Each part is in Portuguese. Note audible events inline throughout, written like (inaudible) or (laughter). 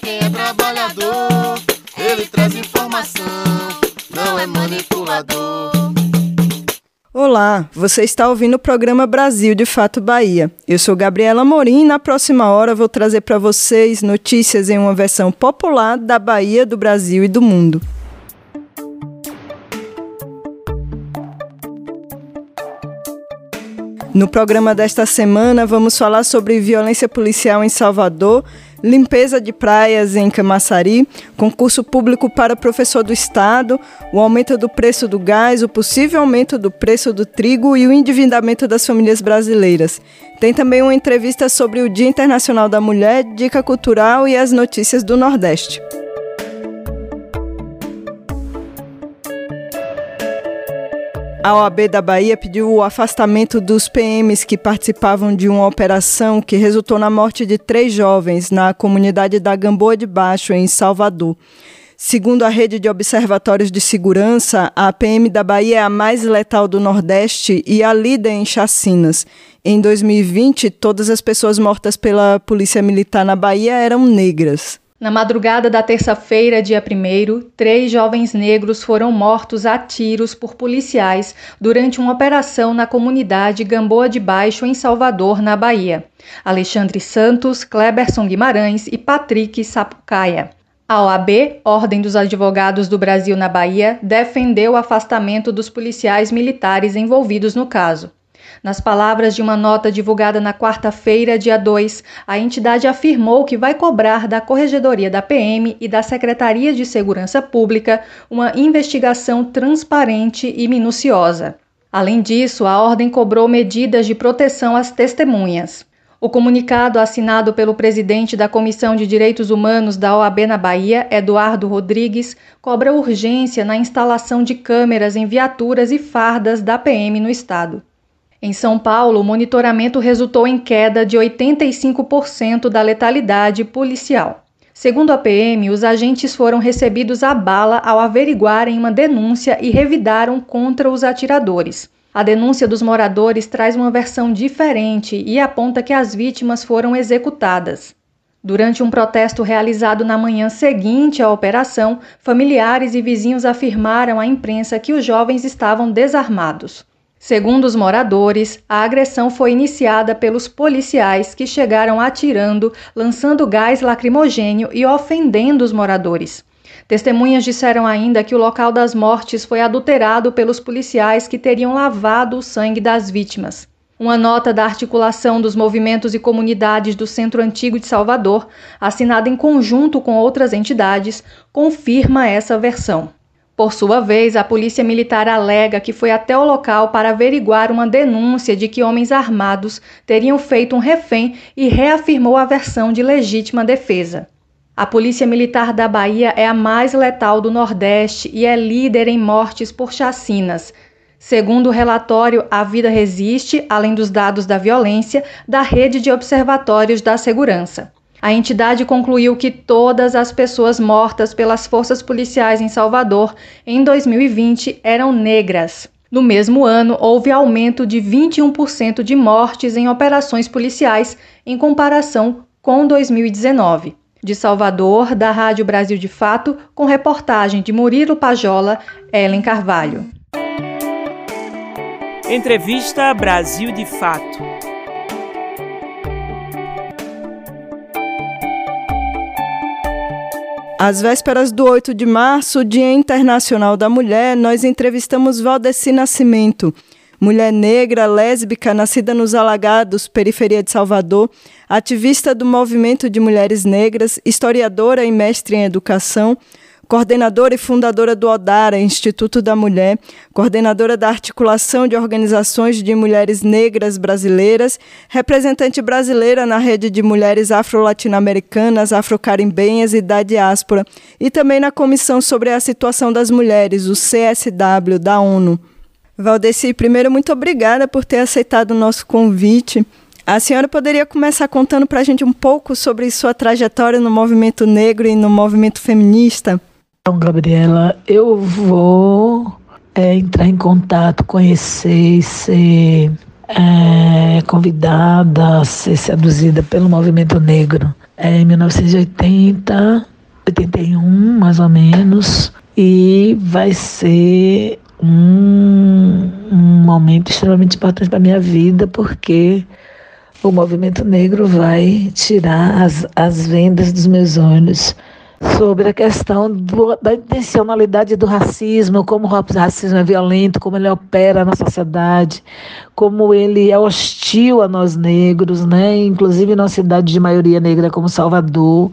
quem é trabalhador, ele traz informação, não é manipulador. Olá, você está ouvindo o programa Brasil de Fato Bahia. Eu sou Gabriela Morim e na próxima hora vou trazer para vocês notícias em uma versão popular da Bahia, do Brasil e do mundo. No programa desta semana, vamos falar sobre violência policial em Salvador, limpeza de praias em Camaçari, concurso público para professor do Estado, o aumento do preço do gás, o possível aumento do preço do trigo e o endividamento das famílias brasileiras. Tem também uma entrevista sobre o Dia Internacional da Mulher, dica cultural e as notícias do Nordeste. A OAB da Bahia pediu o afastamento dos PMs que participavam de uma operação que resultou na morte de três jovens na comunidade da Gamboa de Baixo, em Salvador. Segundo a rede de observatórios de segurança, a PM da Bahia é a mais letal do Nordeste e a líder em chacinas. Em 2020, todas as pessoas mortas pela Polícia Militar na Bahia eram negras. Na madrugada da terça-feira, dia 1, três jovens negros foram mortos a tiros por policiais durante uma operação na comunidade Gamboa de Baixo, em Salvador, na Bahia. Alexandre Santos, Kleberson Guimarães e Patrick Sapucaia. A OAB, Ordem dos Advogados do Brasil na Bahia, defendeu o afastamento dos policiais militares envolvidos no caso. Nas palavras de uma nota divulgada na quarta-feira, dia 2, a entidade afirmou que vai cobrar da Corregedoria da PM e da Secretaria de Segurança Pública uma investigação transparente e minuciosa. Além disso, a ordem cobrou medidas de proteção às testemunhas. O comunicado assinado pelo presidente da Comissão de Direitos Humanos da OAB na Bahia, Eduardo Rodrigues, cobra urgência na instalação de câmeras em viaturas e fardas da PM no estado. Em São Paulo, o monitoramento resultou em queda de 85% da letalidade policial. Segundo a PM, os agentes foram recebidos à bala ao averiguarem uma denúncia e revidaram contra os atiradores. A denúncia dos moradores traz uma versão diferente e aponta que as vítimas foram executadas. Durante um protesto realizado na manhã seguinte à operação, familiares e vizinhos afirmaram à imprensa que os jovens estavam desarmados. Segundo os moradores, a agressão foi iniciada pelos policiais que chegaram atirando, lançando gás lacrimogênio e ofendendo os moradores. Testemunhas disseram ainda que o local das mortes foi adulterado pelos policiais que teriam lavado o sangue das vítimas. Uma nota da articulação dos movimentos e comunidades do Centro Antigo de Salvador, assinada em conjunto com outras entidades, confirma essa versão. Por sua vez, a Polícia Militar alega que foi até o local para averiguar uma denúncia de que homens armados teriam feito um refém e reafirmou a versão de legítima defesa. A Polícia Militar da Bahia é a mais letal do Nordeste e é líder em mortes por chacinas. Segundo o relatório A Vida Resiste, além dos dados da violência, da Rede de Observatórios da Segurança. A entidade concluiu que todas as pessoas mortas pelas forças policiais em Salvador em 2020 eram negras. No mesmo ano, houve aumento de 21% de mortes em operações policiais em comparação com 2019. De Salvador, da Rádio Brasil de Fato, com reportagem de Murilo Pajola, Ellen Carvalho. Entrevista Brasil de Fato. Às vésperas do 8 de março, Dia Internacional da Mulher, nós entrevistamos Valdeci Nascimento, mulher negra, lésbica, nascida nos Alagados, periferia de Salvador, ativista do movimento de mulheres negras, historiadora e mestre em educação, coordenadora e fundadora do ODARA, Instituto da Mulher, coordenadora da Articulação de Organizações de Mulheres Negras Brasileiras, representante brasileira na rede de mulheres afro-latino-americanas, afro-carimbenhas e da diáspora, e também na Comissão sobre a Situação das Mulheres, o CSW, da ONU. Valdeci, primeiro, muito obrigada por ter aceitado o nosso convite. A senhora poderia começar contando para a gente um pouco sobre sua trajetória no movimento negro e no movimento feminista? Então, Gabriela, eu vou é, entrar em contato, conhecer, ser é, convidada, ser seduzida pelo movimento negro. É, em 1980, 81 mais ou menos, e vai ser um, um momento extremamente importante para minha vida, porque o movimento negro vai tirar as, as vendas dos meus olhos sobre a questão do, da intencionalidade do racismo, como o racismo é violento, como ele opera na sociedade, como ele é hostil a nós negros, né? inclusive na cidade de maioria negra como Salvador,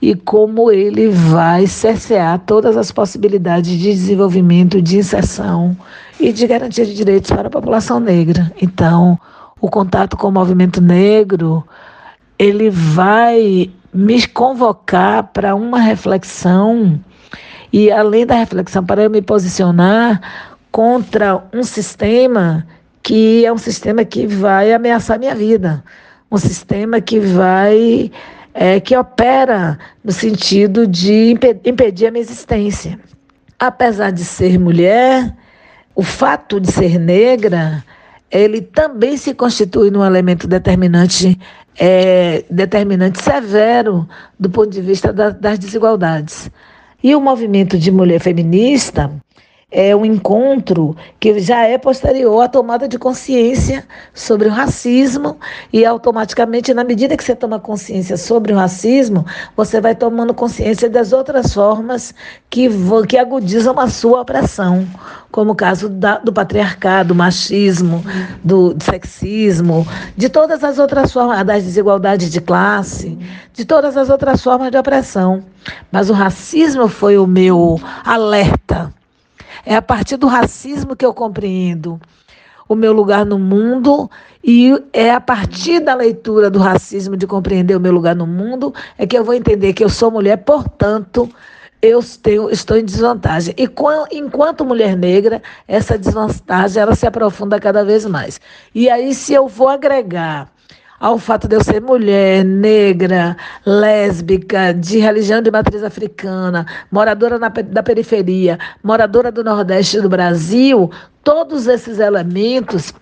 e como ele vai cercear todas as possibilidades de desenvolvimento, de inserção e de garantia de direitos para a população negra. Então, o contato com o movimento negro, ele vai me convocar para uma reflexão e além da reflexão para eu me posicionar contra um sistema que é um sistema que vai ameaçar minha vida, um sistema que vai é, que opera no sentido de impedir a minha existência. Apesar de ser mulher, o fato de ser negra ele também se constitui num elemento determinante, é, determinante severo do ponto de vista da, das desigualdades. E o movimento de mulher feminista é um encontro que já é posterior à tomada de consciência sobre o racismo e automaticamente, na medida que você toma consciência sobre o racismo, você vai tomando consciência das outras formas que, que agudizam a sua opressão, como o caso da, do patriarcado, do machismo, do, do sexismo, de todas as outras formas, das desigualdades de classe, de todas as outras formas de opressão. Mas o racismo foi o meu alerta é a partir do racismo que eu compreendo o meu lugar no mundo e é a partir da leitura do racismo de compreender o meu lugar no mundo é que eu vou entender que eu sou mulher, portanto, eu tenho, estou em desvantagem. E enquanto mulher negra, essa desvantagem ela se aprofunda cada vez mais. E aí, se eu vou agregar ao fato de eu ser mulher, negra, lésbica, de religião de matriz africana, moradora na, da periferia, moradora do Nordeste do Brasil, todos esses elementos,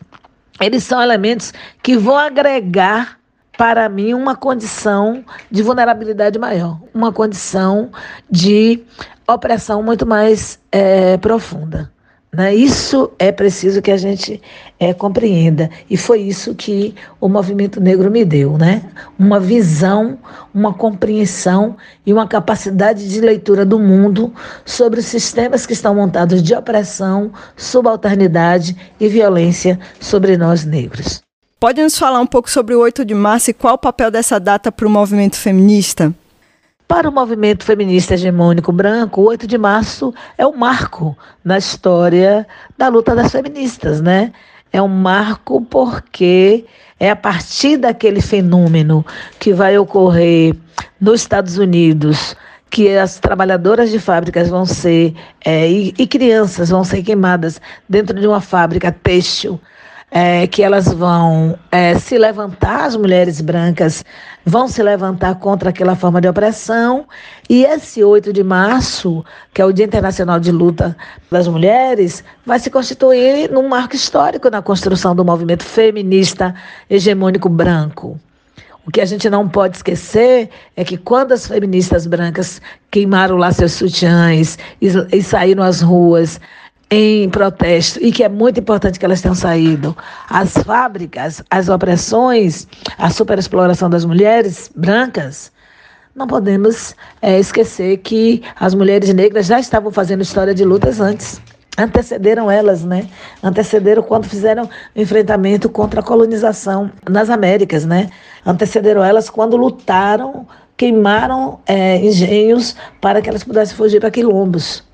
eles são elementos que vão agregar para mim uma condição de vulnerabilidade maior, uma condição de opressão muito mais é, profunda. Né? Isso é preciso que a gente é, compreenda. E foi isso que o movimento negro me deu, né? Uma visão, uma compreensão e uma capacidade de leitura do mundo sobre os sistemas que estão montados de opressão, subalternidade e violência sobre nós negros. Pode nos falar um pouco sobre o 8 de março e qual o papel dessa data para o movimento feminista? Para o movimento feminista hegemônico branco, o 8 de março é um marco na história da luta das feministas, né? É um marco porque é a partir daquele fenômeno que vai ocorrer nos Estados Unidos que as trabalhadoras de fábricas vão ser é, e, e crianças vão ser queimadas dentro de uma fábrica têxtil é, que elas vão é, se levantar, as mulheres brancas vão se levantar contra aquela forma de opressão. E esse 8 de março, que é o Dia Internacional de Luta das Mulheres, vai se constituir num marco histórico na construção do movimento feminista hegemônico branco. O que a gente não pode esquecer é que quando as feministas brancas queimaram lá seus sutiãs e, e saíram às ruas, em protesto e que é muito importante que elas tenham saído. As fábricas, as opressões, a superexploração das mulheres brancas, não podemos é, esquecer que as mulheres negras já estavam fazendo história de lutas antes. Antecederam elas, né? Antecederam quando fizeram enfrentamento contra a colonização nas Américas, né? Antecederam elas quando lutaram queimaram é, engenhos para que elas pudessem fugir para quilombos.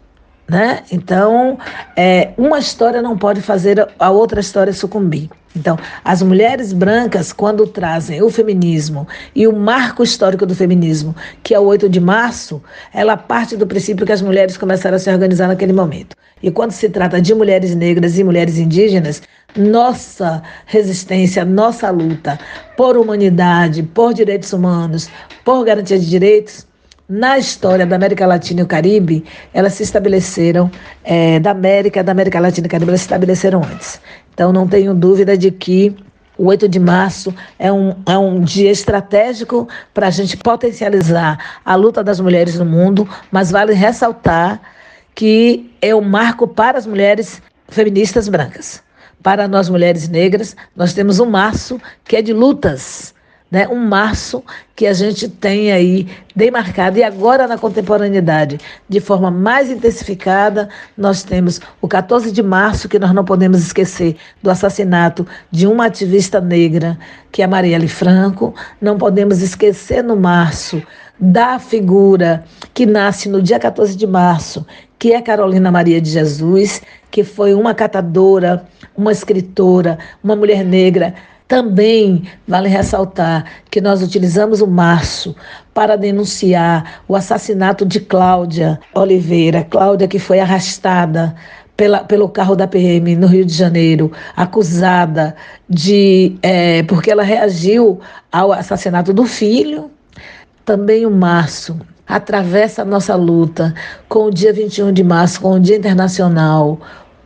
Né? Então, é, uma história não pode fazer a outra história sucumbir. Então, as mulheres brancas, quando trazem o feminismo e o marco histórico do feminismo, que é o 8 de março, ela parte do princípio que as mulheres começaram a se organizar naquele momento. E quando se trata de mulheres negras e mulheres indígenas, nossa resistência, nossa luta por humanidade, por direitos humanos, por garantia de direitos, na história da América Latina e o Caribe, elas se estabeleceram, é, da América, da América Latina e Caribe, elas se estabeleceram antes. Então, não tenho dúvida de que o 8 de março é um, é um dia estratégico para a gente potencializar a luta das mulheres no mundo, mas vale ressaltar que é um marco para as mulheres feministas brancas. Para nós mulheres negras, nós temos um março que é de lutas né, um março que a gente tem aí demarcado. E agora, na contemporaneidade, de forma mais intensificada, nós temos o 14 de março, que nós não podemos esquecer do assassinato de uma ativista negra, que é a Marielle Franco. Não podemos esquecer no março da figura que nasce no dia 14 de março, que é Carolina Maria de Jesus, que foi uma catadora, uma escritora, uma mulher negra também vale ressaltar que nós utilizamos o março para denunciar o assassinato de Cláudia Oliveira, Cláudia que foi arrastada pela, pelo carro da PM no Rio de Janeiro, acusada de. É, porque ela reagiu ao assassinato do filho. Também o março atravessa a nossa luta com o dia 21 de março, com o Dia Internacional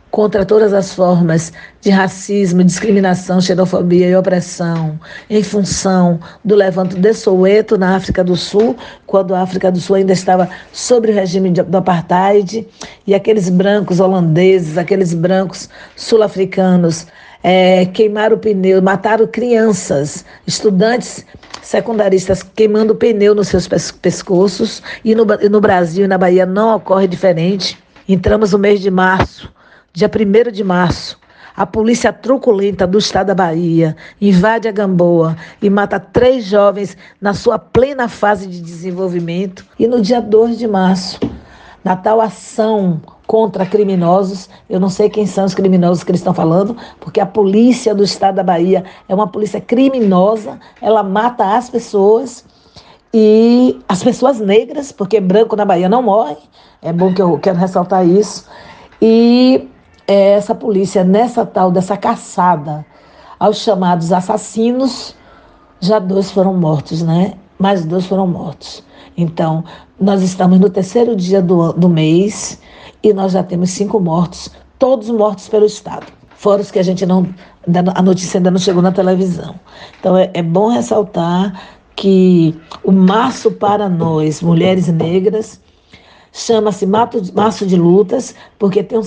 contra todas as formas de racismo, discriminação, xenofobia e opressão, em função do levanto de Soweto, na África do Sul, quando a África do Sul ainda estava sob o regime do apartheid, e aqueles brancos holandeses, aqueles brancos sul-africanos, é, queimaram o pneu, mataram crianças, estudantes secundaristas queimando o pneu nos seus pescoços, e no, no Brasil e na Bahia não ocorre diferente. Entramos no mês de março, dia 1 de março, a polícia truculenta do estado da Bahia invade a Gamboa e mata três jovens na sua plena fase de desenvolvimento. E no dia 2 de março, na tal ação contra criminosos, eu não sei quem são os criminosos que eles estão falando, porque a polícia do estado da Bahia é uma polícia criminosa, ela mata as pessoas e as pessoas negras, porque branco na Bahia não morre, é bom que eu quero ressaltar isso. E é essa polícia, nessa tal dessa caçada aos chamados assassinos, já dois foram mortos, né? Mais dois foram mortos. Então, nós estamos no terceiro dia do, do mês e nós já temos cinco mortos, todos mortos pelo Estado. Fora os que a gente não. A notícia ainda não chegou na televisão. Então, é, é bom ressaltar que o março para nós, mulheres negras, chama-se Março de Lutas, porque tem um,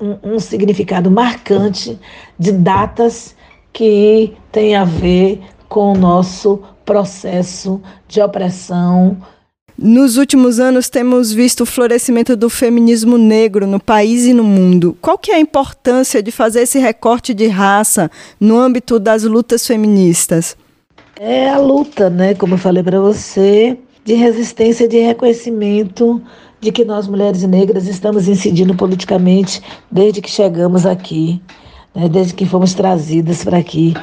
um, um significado marcante de datas que tem a ver com o nosso processo de opressão. Nos últimos anos temos visto o florescimento do feminismo negro no país e no mundo. Qual que é a importância de fazer esse recorte de raça no âmbito das lutas feministas? É a luta, né, como eu falei para você, de resistência, de reconhecimento de que nós, mulheres negras, estamos incidindo politicamente desde que chegamos aqui, né, desde que fomos trazidas para aqui,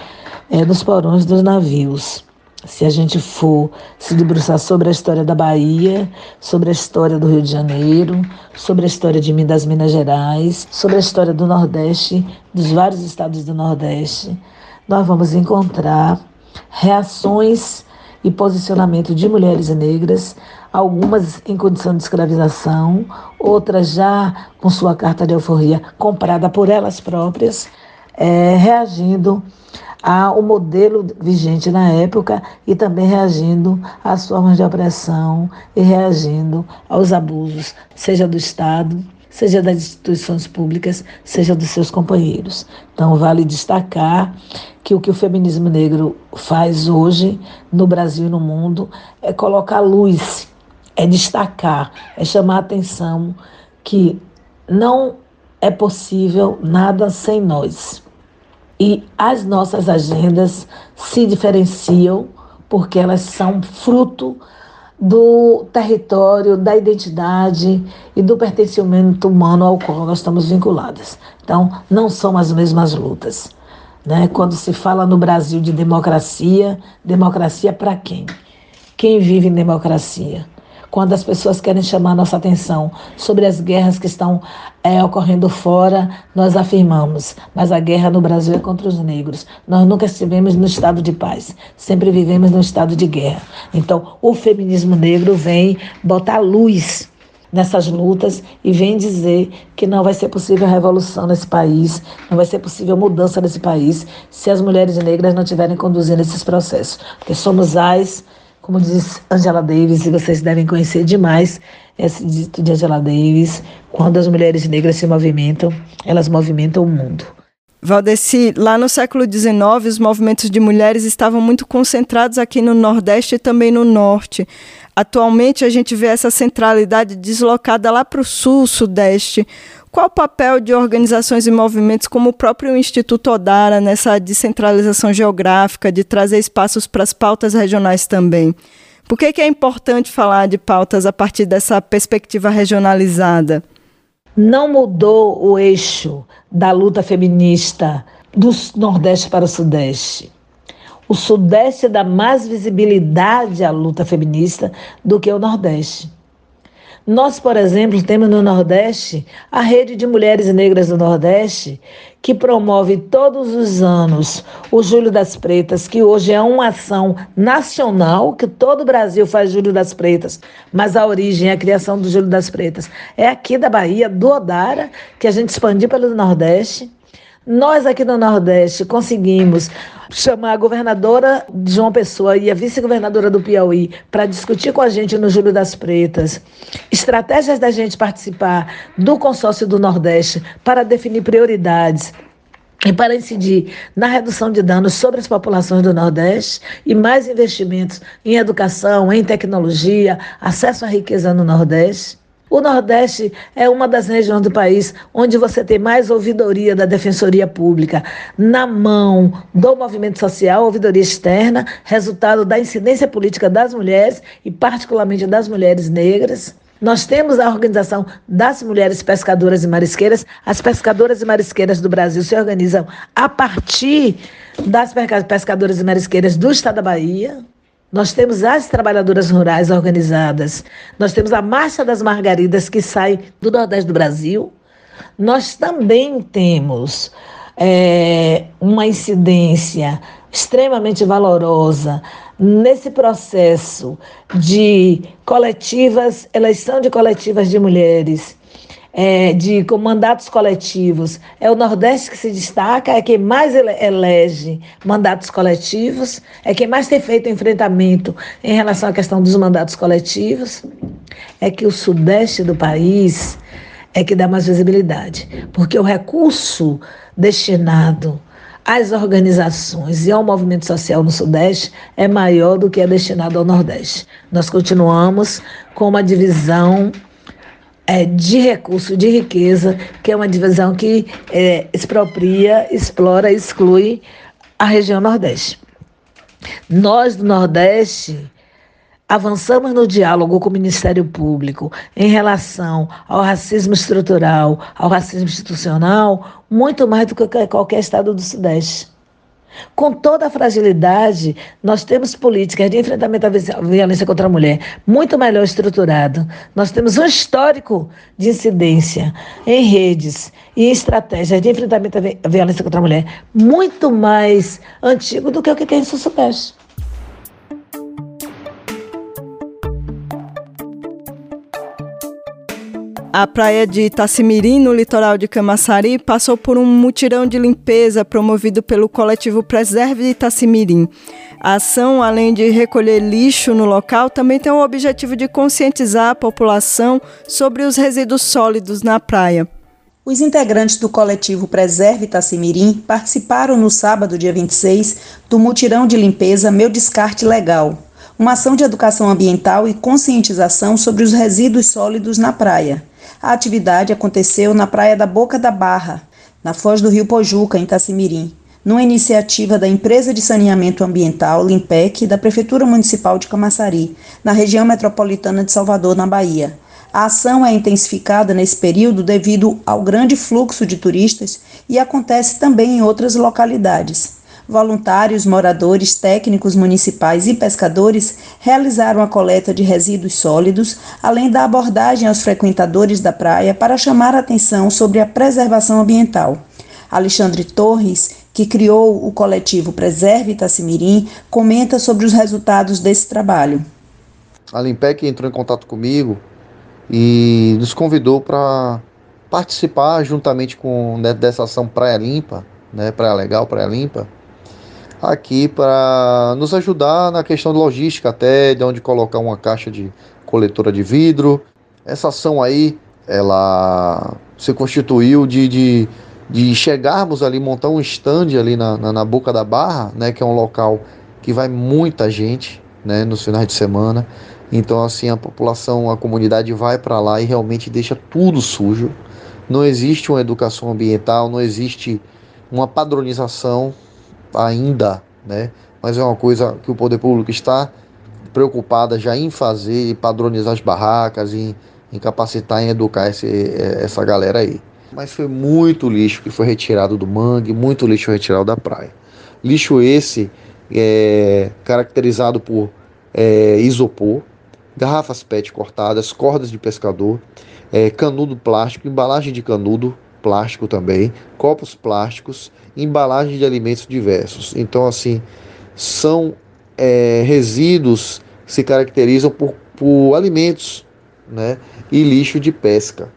é, nos porões dos navios. Se a gente for se debruçar sobre a história da Bahia, sobre a história do Rio de Janeiro, sobre a história de das Minas Gerais, sobre a história do Nordeste, dos vários estados do Nordeste, nós vamos encontrar reações e posicionamento de mulheres negras algumas em condição de escravização, outras já com sua carta de alforria comprada por elas próprias, é, reagindo ao modelo vigente na época e também reagindo às formas de opressão e reagindo aos abusos, seja do Estado, seja das instituições públicas, seja dos seus companheiros. Então, vale destacar que o que o feminismo negro faz hoje no Brasil e no mundo é colocar luz é destacar, é chamar a atenção que não é possível nada sem nós. E as nossas agendas se diferenciam porque elas são fruto do território, da identidade e do pertencimento humano ao qual nós estamos vinculadas. Então, não são as mesmas lutas. Né? Quando se fala no Brasil de democracia, democracia para quem? Quem vive em democracia? Quando as pessoas querem chamar nossa atenção sobre as guerras que estão é, ocorrendo fora, nós afirmamos, mas a guerra no Brasil é contra os negros. Nós nunca estivemos no estado de paz, sempre vivemos no estado de guerra. Então, o feminismo negro vem botar luz nessas lutas e vem dizer que não vai ser possível revolução nesse país, não vai ser possível mudança nesse país se as mulheres negras não estiverem conduzindo esses processos, porque somos as como diz Angela Davis, e vocês devem conhecer demais esse dito de Angela Davis, quando as mulheres negras se movimentam, elas movimentam o mundo. Valdeci, lá no século XIX, os movimentos de mulheres estavam muito concentrados aqui no Nordeste e também no Norte. Atualmente, a gente vê essa centralidade deslocada lá para o Sul, Sudeste. Qual o papel de organizações e movimentos como o próprio Instituto Odara nessa descentralização geográfica, de trazer espaços para as pautas regionais também? Por que, que é importante falar de pautas a partir dessa perspectiva regionalizada? Não mudou o eixo da luta feminista do Nordeste para o Sudeste. O Sudeste dá mais visibilidade à luta feminista do que o Nordeste. Nós, por exemplo, temos no Nordeste a Rede de Mulheres Negras do Nordeste, que promove todos os anos o Júlio das Pretas, que hoje é uma ação nacional, que todo o Brasil faz Júlio das Pretas, mas a origem, a criação do Júlio das Pretas é aqui da Bahia, do Odara, que a gente expandiu pelo Nordeste. Nós aqui no Nordeste conseguimos chamar a governadora de João Pessoa e a vice-governadora do Piauí para discutir com a gente no Júlio das Pretas estratégias da gente participar do consórcio do Nordeste para definir prioridades e para incidir na redução de danos sobre as populações do Nordeste e mais investimentos em educação, em tecnologia, acesso à riqueza no Nordeste. O Nordeste é uma das regiões do país onde você tem mais ouvidoria da Defensoria Pública na mão do movimento social, ouvidoria externa, resultado da incidência política das mulheres e, particularmente, das mulheres negras. Nós temos a organização das mulheres pescadoras e marisqueiras. As pescadoras e marisqueiras do Brasil se organizam a partir das pescadoras e marisqueiras do estado da Bahia. Nós temos as trabalhadoras rurais organizadas, nós temos a Marcha das Margaridas que sai do Nordeste do Brasil. Nós também temos é, uma incidência extremamente valorosa nesse processo de coletivas, eleição de coletivas de mulheres é, de mandatos coletivos. É o Nordeste que se destaca, é quem mais elege mandatos coletivos, é quem mais tem feito enfrentamento em relação à questão dos mandatos coletivos. É que o Sudeste do país é que dá mais visibilidade, porque o recurso destinado às organizações e ao movimento social no Sudeste é maior do que é destinado ao Nordeste. Nós continuamos com uma divisão é, de recurso, de riqueza, que é uma divisão que é, expropria, explora, exclui a região Nordeste. Nós do Nordeste avançamos no diálogo com o Ministério Público em relação ao racismo estrutural, ao racismo institucional, muito mais do que qualquer estado do Sudeste. Com toda a fragilidade, nós temos políticas de enfrentamento à violência contra a mulher muito melhor estruturado. Nós temos um histórico de incidência em redes e estratégias de enfrentamento à violência contra a mulher muito mais antigo do que o que tem no Sul-Sudeste. A praia de Itacimirim, no litoral de Camaçari, passou por um mutirão de limpeza promovido pelo coletivo Preserve Itacimirim. A ação, além de recolher lixo no local, também tem o objetivo de conscientizar a população sobre os resíduos sólidos na praia. Os integrantes do coletivo Preserve Itacimirim participaram no sábado, dia 26, do mutirão de limpeza Meu Descarte Legal, uma ação de educação ambiental e conscientização sobre os resíduos sólidos na praia. A atividade aconteceu na praia da Boca da Barra, na foz do rio Pojuca, em Tacimirim, numa iniciativa da Empresa de Saneamento Ambiental, Limpec, da Prefeitura Municipal de Camaçari, na região metropolitana de Salvador, na Bahia. A ação é intensificada nesse período devido ao grande fluxo de turistas e acontece também em outras localidades. Voluntários, moradores, técnicos municipais e pescadores realizaram a coleta de resíduos sólidos, além da abordagem aos frequentadores da praia para chamar a atenção sobre a preservação ambiental. Alexandre Torres, que criou o coletivo Preserve Itacimirim, comenta sobre os resultados desse trabalho. A Limpec entrou em contato comigo e nos convidou para participar juntamente com né, dessa ação Praia Limpa, né, Praia Legal, Praia Limpa, aqui para nos ajudar na questão de logística, até de onde colocar uma caixa de coletora de vidro. Essa ação aí, ela se constituiu de, de, de chegarmos ali, montar um stand ali na, na, na Boca da Barra, né, que é um local que vai muita gente, né, nos finais de semana. Então, assim, a população, a comunidade vai para lá e realmente deixa tudo sujo. Não existe uma educação ambiental, não existe uma padronização ainda, né? Mas é uma coisa que o poder público está preocupada já em fazer, padronizar as barracas, em, em capacitar, em educar esse, essa galera aí. Mas foi muito lixo que foi retirado do mangue, muito lixo retirado da praia. Lixo esse é caracterizado por é, isopor, garrafas PET cortadas, cordas de pescador, é, canudo plástico, embalagem de canudo plástico também, copos plásticos, embalagem de alimentos diversos. Então, assim, são é, resíduos que se caracterizam por, por alimentos né, e lixo de pesca.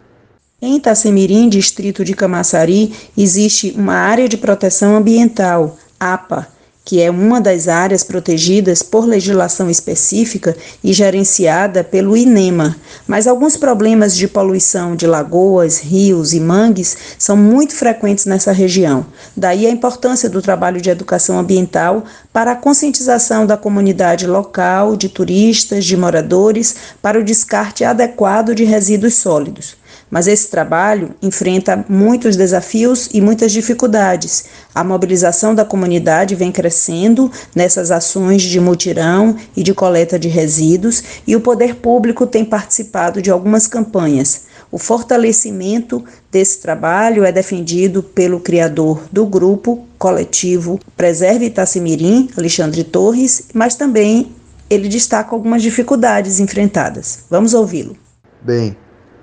Em Itacemirim, distrito de Camaçari, existe uma área de proteção ambiental, APA, que é uma das áreas protegidas por legislação específica e gerenciada pelo INEMA. Mas alguns problemas de poluição de lagoas, rios e mangues são muito frequentes nessa região. Daí a importância do trabalho de educação ambiental para a conscientização da comunidade local, de turistas, de moradores, para o descarte adequado de resíduos sólidos. Mas esse trabalho enfrenta muitos desafios e muitas dificuldades. A mobilização da comunidade vem crescendo nessas ações de mutirão e de coleta de resíduos, e o poder público tem participado de algumas campanhas. O fortalecimento desse trabalho é defendido pelo criador do grupo coletivo Preserve Itacimirim, Alexandre Torres, mas também ele destaca algumas dificuldades enfrentadas. Vamos ouvi-lo. Bem,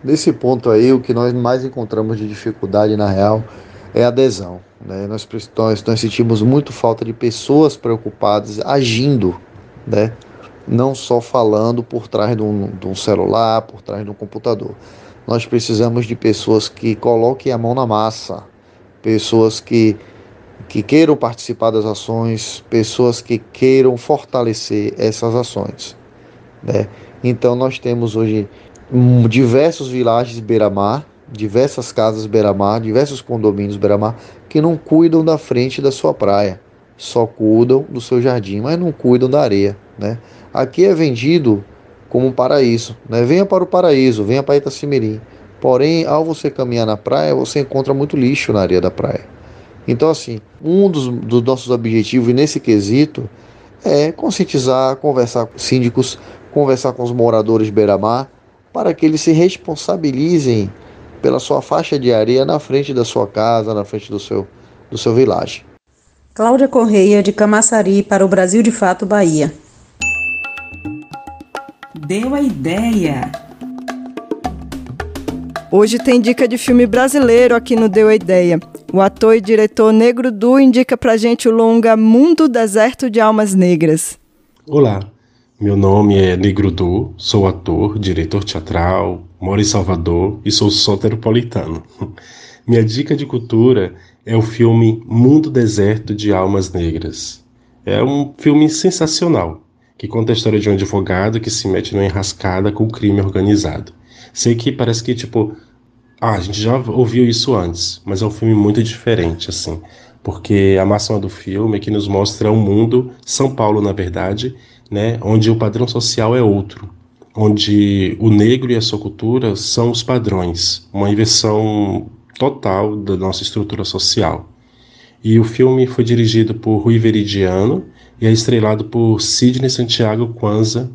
Nesse ponto aí, o que nós mais encontramos de dificuldade na real é adesão. Né? Nós, nós, nós sentimos muito falta de pessoas preocupadas agindo, né? não só falando por trás de um, de um celular, por trás de um computador. Nós precisamos de pessoas que coloquem a mão na massa, pessoas que, que queiram participar das ações, pessoas que queiram fortalecer essas ações. Né? Então, nós temos hoje diversos vilagens beira-mar, diversas casas beira-mar, diversos condomínios beira-mar que não cuidam da frente da sua praia, só cuidam do seu jardim, mas não cuidam da areia, né? Aqui é vendido como um paraíso, né? Venha para o paraíso, venha para Itacimirim. Porém, ao você caminhar na praia, você encontra muito lixo na areia da praia. Então, assim, um dos, dos nossos objetivos nesse quesito é conscientizar, conversar com síndicos, conversar com os moradores beira-mar, para que eles se responsabilizem pela sua faixa de areia na frente da sua casa, na frente do seu, do seu vilage. Cláudia Correia, de Camaçari, para o Brasil de Fato, Bahia. Deu a ideia. Hoje tem dica de filme brasileiro aqui no Deu a Ideia. O ator e diretor Negro Du indica pra gente o longa Mundo Deserto de Almas Negras. Olá, meu nome é Negro Du, sou ator, diretor teatral, moro em Salvador e sou soteropolitano. (laughs) Minha dica de cultura é o filme Mundo Deserto de Almas Negras. É um filme sensacional que conta a história de um advogado que se mete numa enrascada com o crime organizado. Sei que parece que, tipo, ah, a gente já ouviu isso antes, mas é um filme muito diferente, assim, porque a máxima do filme é que nos mostra um mundo, São Paulo, na verdade, né, onde o padrão social é outro, onde o negro e a sua cultura são os padrões, uma inversão total da nossa estrutura social. E o filme foi dirigido por Rui Veridiano e é estrelado por Sidney Santiago Kwanza,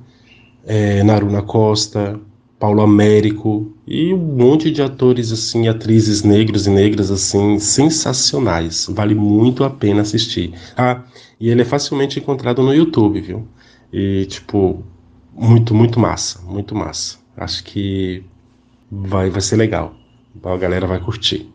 é, Naruna Costa, Paulo Américo e um monte de atores assim, atrizes negros e negras assim, sensacionais. Vale muito a pena assistir. Ah, e ele é facilmente encontrado no YouTube, viu? E tipo, muito, muito massa, muito massa. Acho que vai, vai ser legal. A galera vai curtir.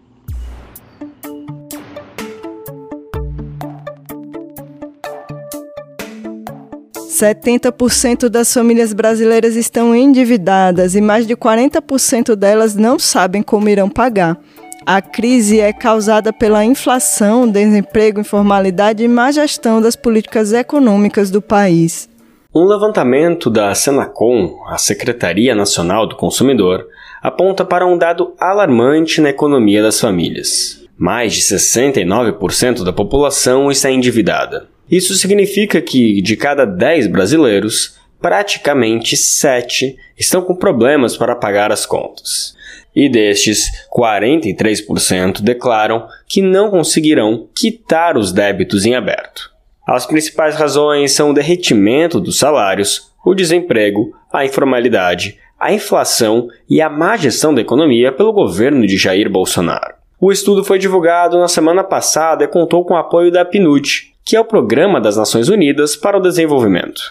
70% das famílias brasileiras estão endividadas e mais de 40% delas não sabem como irão pagar. A crise é causada pela inflação, desemprego, informalidade e má gestão das políticas econômicas do país. Um levantamento da Senacom, a Secretaria Nacional do Consumidor, aponta para um dado alarmante na economia das famílias. Mais de 69% da população está endividada. Isso significa que, de cada 10 brasileiros, praticamente 7 estão com problemas para pagar as contas. E destes, 43% declaram que não conseguirão quitar os débitos em aberto. As principais razões são o derretimento dos salários, o desemprego, a informalidade, a inflação e a má gestão da economia pelo governo de Jair Bolsonaro. O estudo foi divulgado na semana passada e contou com o apoio da PNUD, que é o Programa das Nações Unidas para o Desenvolvimento.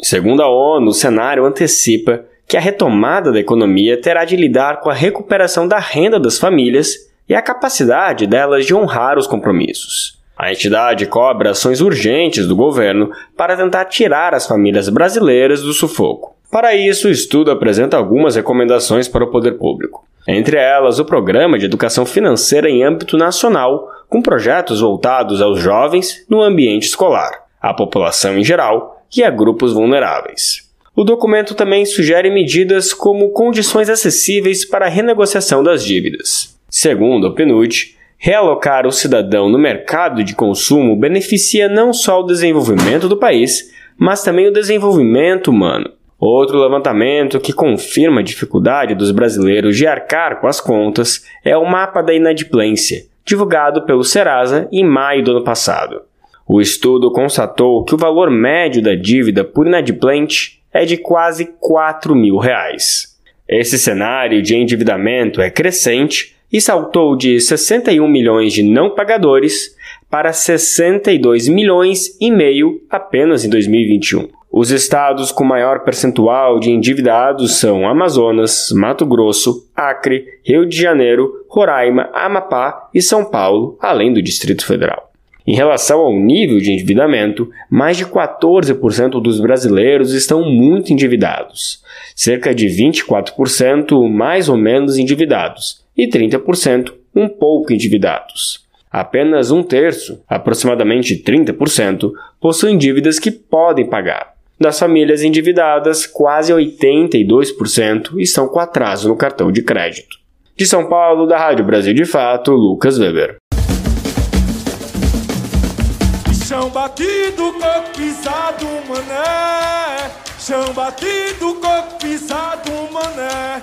Segundo a ONU, o cenário antecipa que a retomada da economia terá de lidar com a recuperação da renda das famílias e a capacidade delas de honrar os compromissos. A entidade cobra ações urgentes do governo para tentar tirar as famílias brasileiras do sufoco. Para isso, o estudo apresenta algumas recomendações para o poder público. Entre elas, o Programa de Educação Financeira em âmbito nacional, com projetos voltados aos jovens no ambiente escolar, à população em geral e a grupos vulneráveis. O documento também sugere medidas como condições acessíveis para a renegociação das dívidas. Segundo o PNUD, realocar o cidadão no mercado de consumo beneficia não só o desenvolvimento do país, mas também o desenvolvimento humano. Outro levantamento que confirma a dificuldade dos brasileiros de arcar com as contas é o Mapa da Inadimplência, divulgado pelo Serasa em maio do ano passado. O estudo constatou que o valor médio da dívida por inadimplente é de quase 4 mil reais. Esse cenário de endividamento é crescente e saltou de 61 milhões de não pagadores para 62 milhões e meio apenas em 2021. Os estados com maior percentual de endividados são Amazonas, Mato Grosso, Acre, Rio de Janeiro, Roraima, Amapá e São Paulo, além do Distrito Federal. Em relação ao nível de endividamento, mais de 14% dos brasileiros estão muito endividados, cerca de 24% mais ou menos endividados e 30% um pouco endividados. Apenas um terço, aproximadamente 30%, possuem dívidas que podem pagar. Das famílias endividadas, quase 82% estão com atraso no cartão de crédito. De São Paulo, da Rádio Brasil de Fato, Lucas Weber. Chão batido, coco pisado, mané. Chão batido, coco pisado, mané.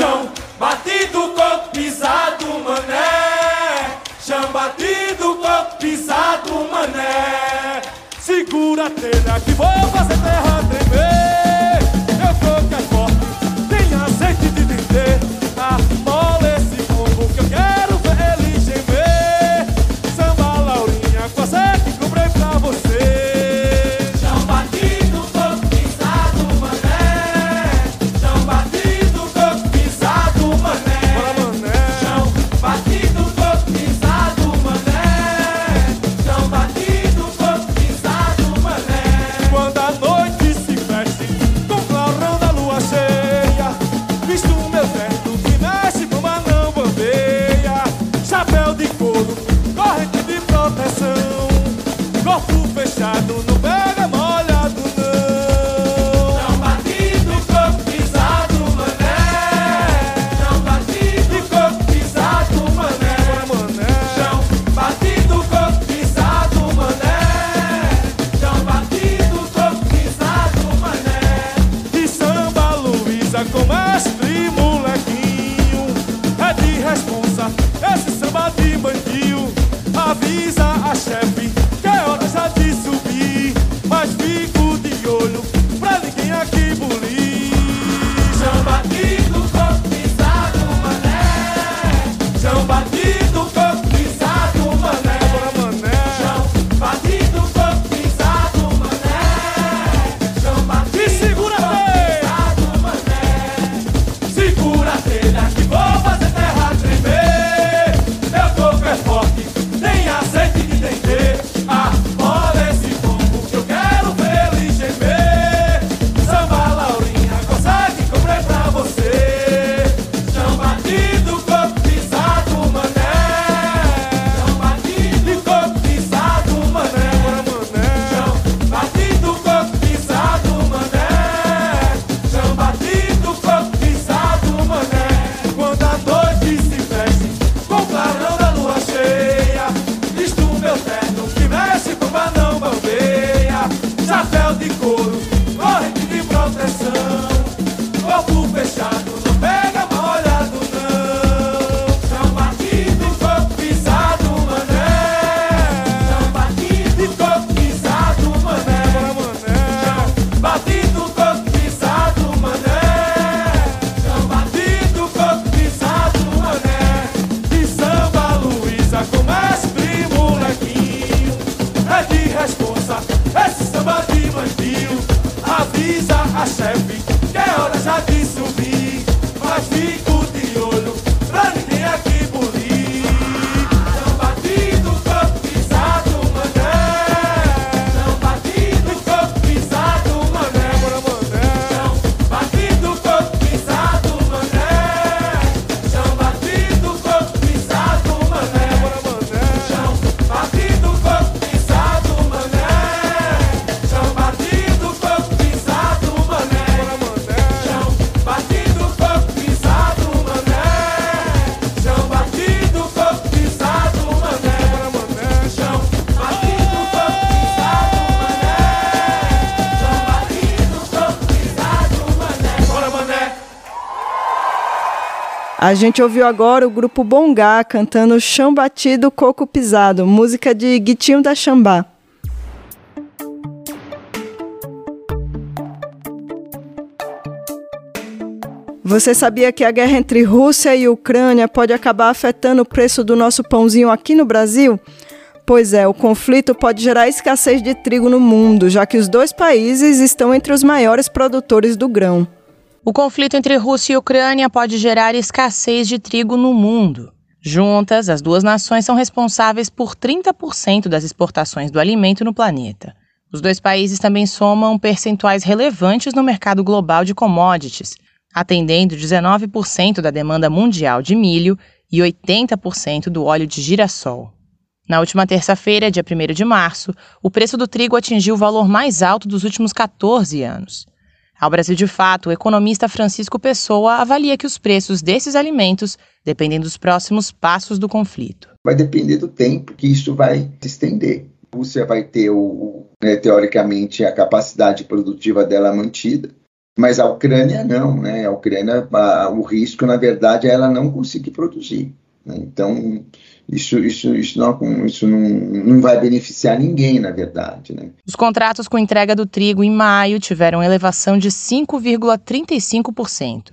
Chão batido, coco pisado, mané. Chão batido, coco pisado, mané. Segura a telha que vou fazer terra tremer. A gente ouviu agora o grupo Bongá cantando Chão Batido, Coco Pisado, música de Guitinho da Xambá. Você sabia que a guerra entre Rússia e Ucrânia pode acabar afetando o preço do nosso pãozinho aqui no Brasil? Pois é, o conflito pode gerar escassez de trigo no mundo, já que os dois países estão entre os maiores produtores do grão. O conflito entre Rússia e Ucrânia pode gerar escassez de trigo no mundo. Juntas, as duas nações são responsáveis por 30% das exportações do alimento no planeta. Os dois países também somam percentuais relevantes no mercado global de commodities, atendendo 19% da demanda mundial de milho e 80% do óleo de girassol. Na última terça-feira, dia 1 de março, o preço do trigo atingiu o valor mais alto dos últimos 14 anos. Ao Brasil de Fato, o economista Francisco Pessoa avalia que os preços desses alimentos dependem dos próximos passos do conflito. Vai depender do tempo que isso vai se estender. A Rússia vai ter, o, né, teoricamente, a capacidade produtiva dela mantida, mas a Ucrânia não. Né? A Ucrânia, a, o risco, na verdade, é ela não conseguir produzir. Né? Então, isso, isso, isso, não, isso não, não vai beneficiar ninguém, na verdade. Né? Os contratos com entrega do trigo em maio tiveram elevação de 5,35%.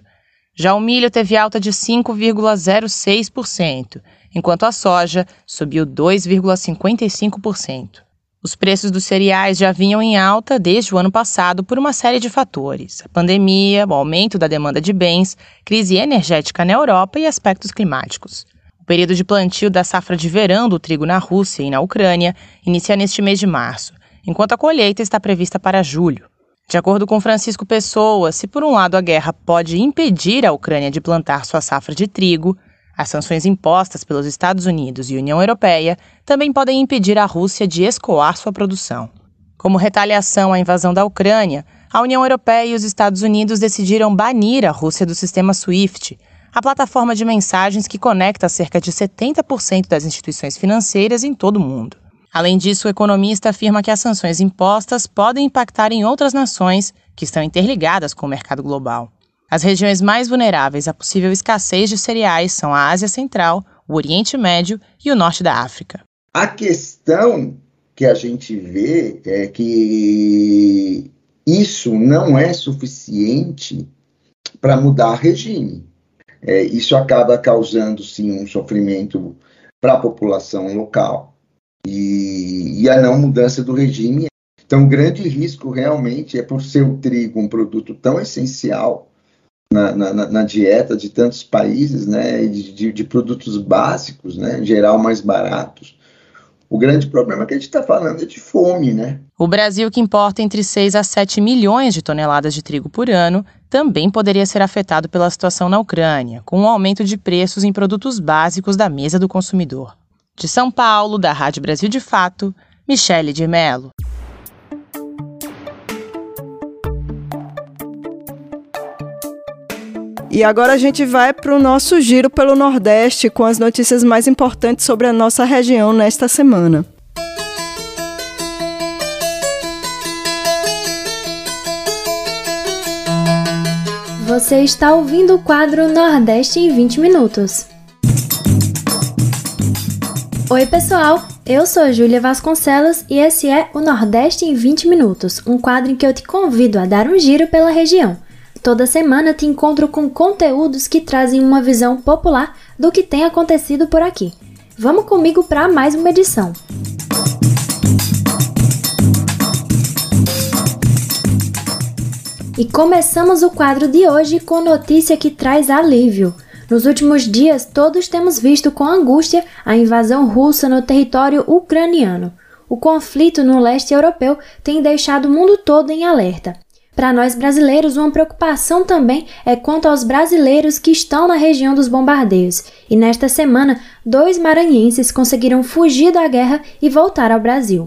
Já o milho teve alta de 5,06%, enquanto a soja subiu 2,55%. Os preços dos cereais já vinham em alta desde o ano passado por uma série de fatores: a pandemia, o aumento da demanda de bens, crise energética na Europa e aspectos climáticos período de plantio da safra de verão do trigo na Rússia e na Ucrânia inicia neste mês de março, enquanto a colheita está prevista para julho. De acordo com Francisco Pessoa, se por um lado a guerra pode impedir a Ucrânia de plantar sua safra de trigo, as sanções impostas pelos Estados Unidos e União Europeia também podem impedir a Rússia de escoar sua produção. Como retaliação à invasão da Ucrânia, a União Europeia e os Estados Unidos decidiram banir a Rússia do sistema SWIFT, a plataforma de mensagens que conecta cerca de 70% das instituições financeiras em todo o mundo. Além disso, o economista afirma que as sanções impostas podem impactar em outras nações que estão interligadas com o mercado global. As regiões mais vulneráveis à possível escassez de cereais são a Ásia Central, o Oriente Médio e o Norte da África. A questão que a gente vê é que isso não é suficiente para mudar regime. É, isso acaba causando, sim, um sofrimento para a população local e, e, a não mudança do regime. Então, o grande risco realmente é por ser o trigo um produto tão essencial na, na, na dieta de tantos países, né, de, de, produtos básicos, né, em geral mais baratos, o grande problema que a gente está falando é de fome, né? O Brasil, que importa entre 6 a 7 milhões de toneladas de trigo por ano, também poderia ser afetado pela situação na Ucrânia, com o um aumento de preços em produtos básicos da mesa do consumidor. De São Paulo, da Rádio Brasil de Fato, Michele de Mello. E agora a gente vai para o nosso giro pelo Nordeste com as notícias mais importantes sobre a nossa região nesta semana. Você está ouvindo o quadro Nordeste em 20 minutos. Oi, pessoal! Eu sou Júlia Vasconcelos e esse é o Nordeste em 20 minutos, um quadro em que eu te convido a dar um giro pela região. Toda semana te encontro com conteúdos que trazem uma visão popular do que tem acontecido por aqui. Vamos comigo para mais uma edição. E começamos o quadro de hoje com notícia que traz alívio. Nos últimos dias, todos temos visto com angústia a invasão russa no território ucraniano. O conflito no leste europeu tem deixado o mundo todo em alerta. Para nós brasileiros, uma preocupação também é quanto aos brasileiros que estão na região dos bombardeios. E nesta semana, dois maranhenses conseguiram fugir da guerra e voltar ao Brasil.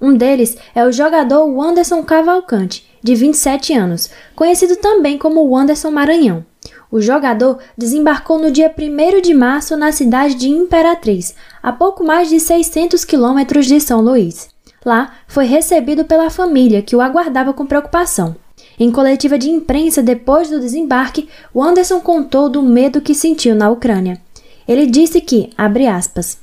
Um deles é o jogador Wanderson Cavalcante, de 27 anos, conhecido também como Wanderson Maranhão. O jogador desembarcou no dia 1 de março na cidade de Imperatriz, a pouco mais de 600 quilômetros de São Luís. Lá, foi recebido pela família, que o aguardava com preocupação. Em coletiva de imprensa depois do desembarque, o Anderson contou do medo que sentiu na Ucrânia. Ele disse que, abre aspas,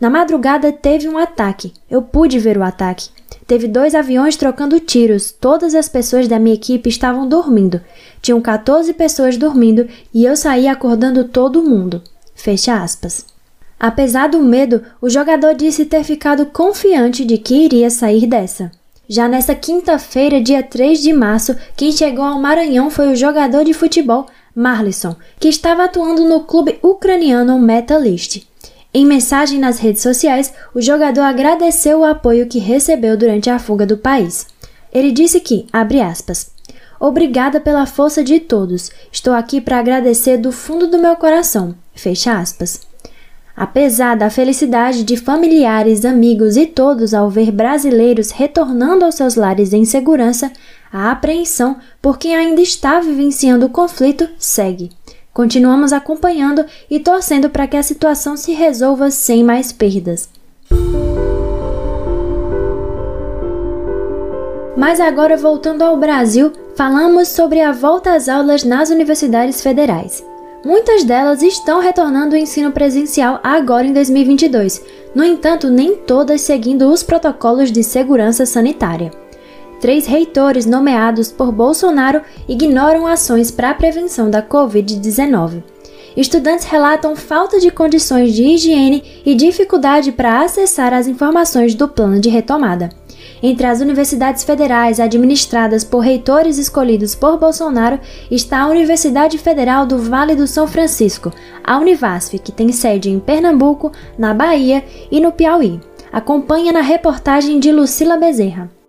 na madrugada teve um ataque. Eu pude ver o ataque. Teve dois aviões trocando tiros. Todas as pessoas da minha equipe estavam dormindo. Tinham 14 pessoas dormindo e eu saí acordando todo mundo. Fecha aspas. Apesar do medo, o jogador disse ter ficado confiante de que iria sair dessa. Já nessa quinta-feira, dia 3 de março, quem chegou ao Maranhão foi o jogador de futebol Marlisson, que estava atuando no clube ucraniano Metalist. Em mensagem nas redes sociais, o jogador agradeceu o apoio que recebeu durante a fuga do país. Ele disse que, abre aspas, Obrigada pela força de todos. Estou aqui para agradecer do fundo do meu coração. Fecha aspas. Apesar da felicidade de familiares, amigos e todos ao ver brasileiros retornando aos seus lares em segurança, a apreensão por quem ainda está vivenciando o conflito segue. Continuamos acompanhando e torcendo para que a situação se resolva sem mais perdas. Mas agora voltando ao Brasil, falamos sobre a volta às aulas nas universidades federais. Muitas delas estão retornando ao ensino presencial agora em 2022, no entanto, nem todas seguindo os protocolos de segurança sanitária três reitores nomeados por Bolsonaro ignoram ações para a prevenção da Covid-19. Estudantes relatam falta de condições de higiene e dificuldade para acessar as informações do plano de retomada. Entre as universidades federais administradas por reitores escolhidos por Bolsonaro está a Universidade Federal do Vale do São Francisco, a Univasf, que tem sede em Pernambuco, na Bahia e no Piauí. Acompanha na reportagem de Lucila Bezerra.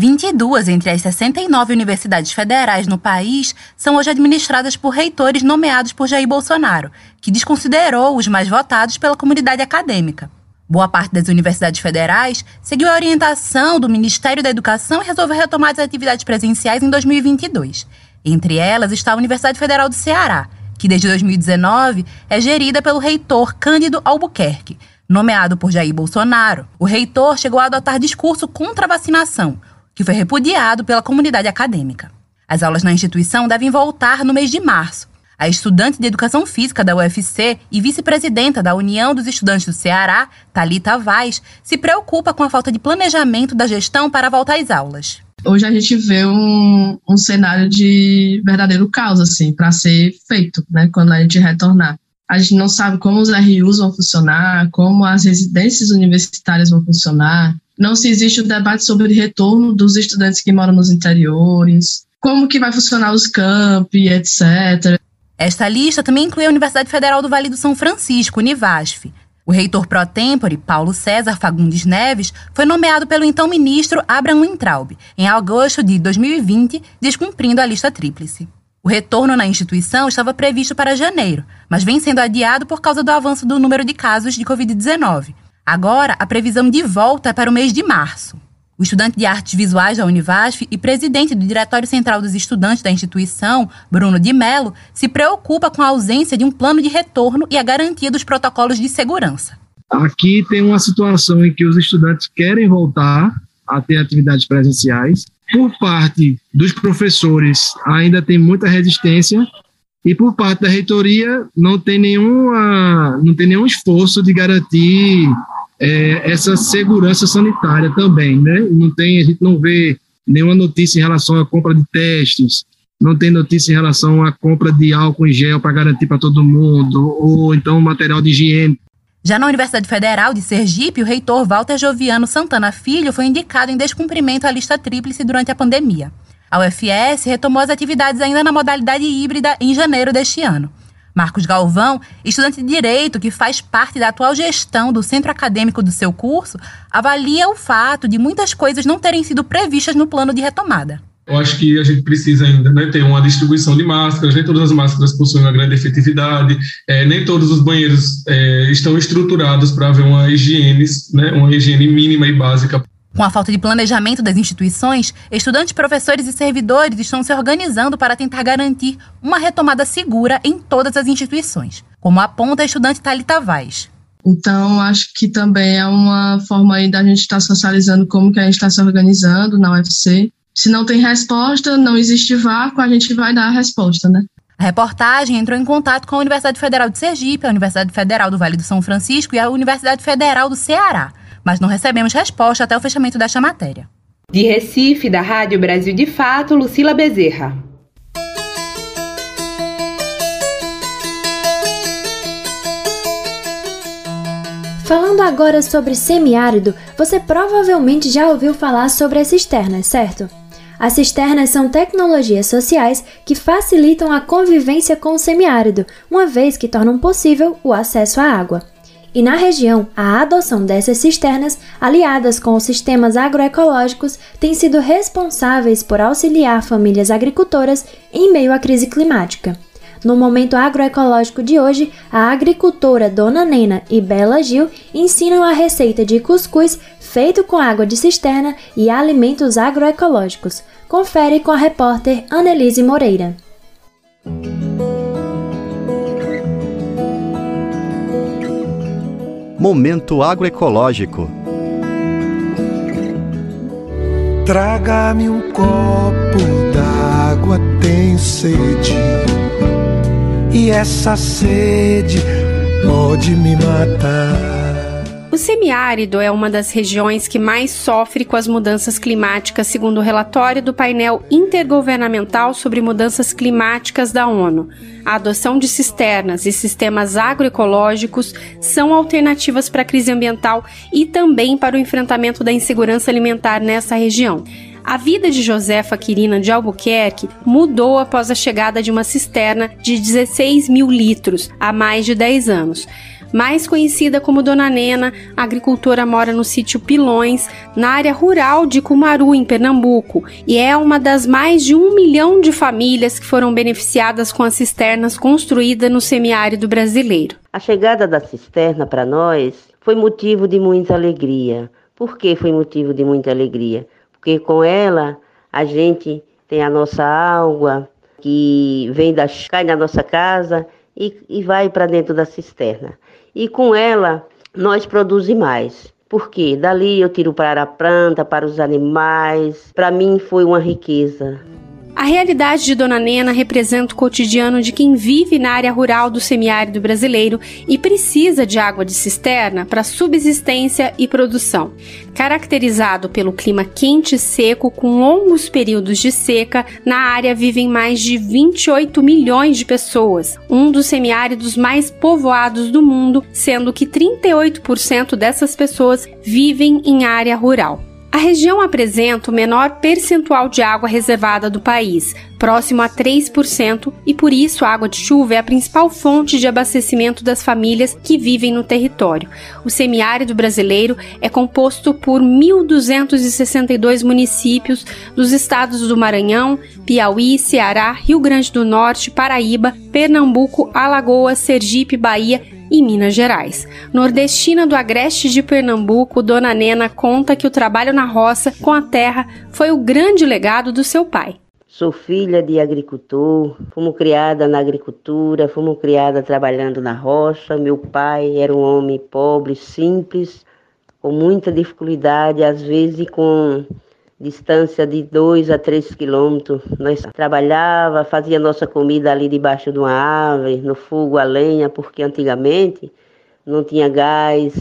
22 entre as 69 universidades federais no país são hoje administradas por reitores nomeados por Jair Bolsonaro, que desconsiderou os mais votados pela comunidade acadêmica. Boa parte das universidades federais seguiu a orientação do Ministério da Educação e resolveu retomar as atividades presenciais em 2022. Entre elas está a Universidade Federal do Ceará, que desde 2019 é gerida pelo reitor Cândido Albuquerque, nomeado por Jair Bolsonaro. O reitor chegou a adotar discurso contra a vacinação, que foi repudiado pela comunidade acadêmica. As aulas na instituição devem voltar no mês de março. A estudante de Educação Física da UFC e vice-presidenta da União dos Estudantes do Ceará, Talita Vaz, se preocupa com a falta de planejamento da gestão para a volta às aulas. Hoje a gente vê um, um cenário de verdadeiro caos, assim, para ser feito, né, quando a gente retornar. A gente não sabe como os RUs vão funcionar, como as residências universitárias vão funcionar, não se existe o um debate sobre retorno dos estudantes que moram nos interiores, como que vai funcionar os campi, etc. Esta lista também inclui a Universidade Federal do Vale do São Francisco, Univasf. O reitor pro tempore, Paulo César Fagundes Neves, foi nomeado pelo então ministro Abraham Weintraub em agosto de 2020, descumprindo a lista tríplice. O retorno na instituição estava previsto para janeiro, mas vem sendo adiado por causa do avanço do número de casos de Covid-19, Agora, a previsão de volta é para o mês de março. O estudante de artes visuais da Univasf e presidente do Diretório Central dos Estudantes da instituição, Bruno de Mello, se preocupa com a ausência de um plano de retorno e a garantia dos protocolos de segurança. Aqui tem uma situação em que os estudantes querem voltar a ter atividades presenciais. Por parte dos professores, ainda tem muita resistência e por parte da reitoria não tem nenhuma não tem nenhum esforço de garantir é, essa segurança sanitária também, né? Não tem, a gente não vê nenhuma notícia em relação à compra de testes, não tem notícia em relação à compra de álcool em gel para garantir para todo mundo, ou então material de higiene. Já na Universidade Federal de Sergipe, o reitor Walter Joviano Santana Filho foi indicado em descumprimento à lista tríplice durante a pandemia. A UFS retomou as atividades ainda na modalidade híbrida em janeiro deste ano. Marcos Galvão, estudante de Direito que faz parte da atual gestão do centro acadêmico do seu curso, avalia o fato de muitas coisas não terem sido previstas no plano de retomada. Eu acho que a gente precisa ainda né, ter uma distribuição de máscaras, nem todas as máscaras possuem uma grande efetividade, é, nem todos os banheiros é, estão estruturados para haver uma higiene, né, uma higiene mínima e básica com a falta de planejamento das instituições, estudantes, professores e servidores estão se organizando para tentar garantir uma retomada segura em todas as instituições, como aponta a estudante Thalita Vaz. Então, acho que também é uma forma aí da gente estar socializando como que a gente está se organizando na UFC, Se não tem resposta, não existe vácuo, a gente vai dar a resposta, né? A reportagem entrou em contato com a Universidade Federal de Sergipe, a Universidade Federal do Vale do São Francisco e a Universidade Federal do Ceará, mas não recebemos resposta até o fechamento desta matéria. De Recife, da Rádio Brasil de Fato, Lucila Bezerra. Falando agora sobre semiárido, você provavelmente já ouviu falar sobre as cisternas, certo? As cisternas são tecnologias sociais que facilitam a convivência com o semiárido, uma vez que tornam possível o acesso à água. E na região, a adoção dessas cisternas, aliadas com os sistemas agroecológicos, tem sido responsáveis por auxiliar famílias agricultoras em meio à crise climática. No momento agroecológico de hoje, a agricultora Dona Nena e Bela Gil ensinam a receita de cuscuz feito com água de cisterna e alimentos agroecológicos. Confere com a repórter Annelise Moreira. Momento agroecológico. Traga-me um copo d'água, tenho sede e essa sede pode me matar. O semiárido é uma das regiões que mais sofre com as mudanças climáticas, segundo o relatório do painel intergovernamental sobre mudanças climáticas da ONU. A adoção de cisternas e sistemas agroecológicos são alternativas para a crise ambiental e também para o enfrentamento da insegurança alimentar nessa região. A vida de Josefa Quirina de Albuquerque mudou após a chegada de uma cisterna de 16 mil litros há mais de 10 anos. Mais conhecida como Dona Nena, a agricultora mora no sítio Pilões, na área rural de Cumaru, em Pernambuco, e é uma das mais de um milhão de famílias que foram beneficiadas com as cisternas construídas no semiárido brasileiro. A chegada da cisterna para nós foi motivo de muita alegria. Por que foi motivo de muita alegria? porque com ela a gente tem a nossa água que vem da cai na nossa casa e, e vai para dentro da cisterna. E com ela nós produzimos mais. Porque dali eu tiro para a planta, para os animais. Para mim foi uma riqueza. A realidade de Dona Nena representa o cotidiano de quem vive na área rural do semiárido brasileiro e precisa de água de cisterna para subsistência e produção. Caracterizado pelo clima quente e seco, com longos períodos de seca, na área vivem mais de 28 milhões de pessoas, um dos semiáridos mais povoados do mundo, sendo que 38% dessas pessoas vivem em área rural. A região apresenta o menor percentual de água reservada do país, próximo a 3%, e por isso a água de chuva é a principal fonte de abastecimento das famílias que vivem no território. O semiárido brasileiro é composto por 1.262 municípios dos estados do Maranhão, Piauí, Ceará, Rio Grande do Norte, Paraíba, Pernambuco, Alagoas, Sergipe, Bahia e Minas Gerais. Nordestina do Agreste de Pernambuco, Dona Nena conta que o trabalho na roça com a terra foi o grande legado do seu pai. Sou filha de agricultor, fomos criada na agricultura, fomos criada trabalhando na roça. Meu pai era um homem pobre, simples, com muita dificuldade, às vezes com distância de 2 a 3 quilômetros. Nós trabalhava, fazia nossa comida ali debaixo de uma árvore, no fogo a lenha, porque antigamente não tinha gás,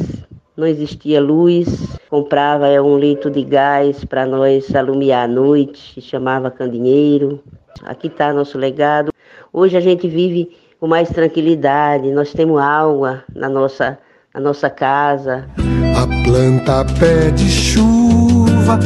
não existia luz. Comprava é, um litro de gás para nós alumiar à noite, chamava candinheiro. Aqui está nosso legado. Hoje a gente vive com mais tranquilidade, nós temos água na nossa, na nossa casa. A planta pede chuva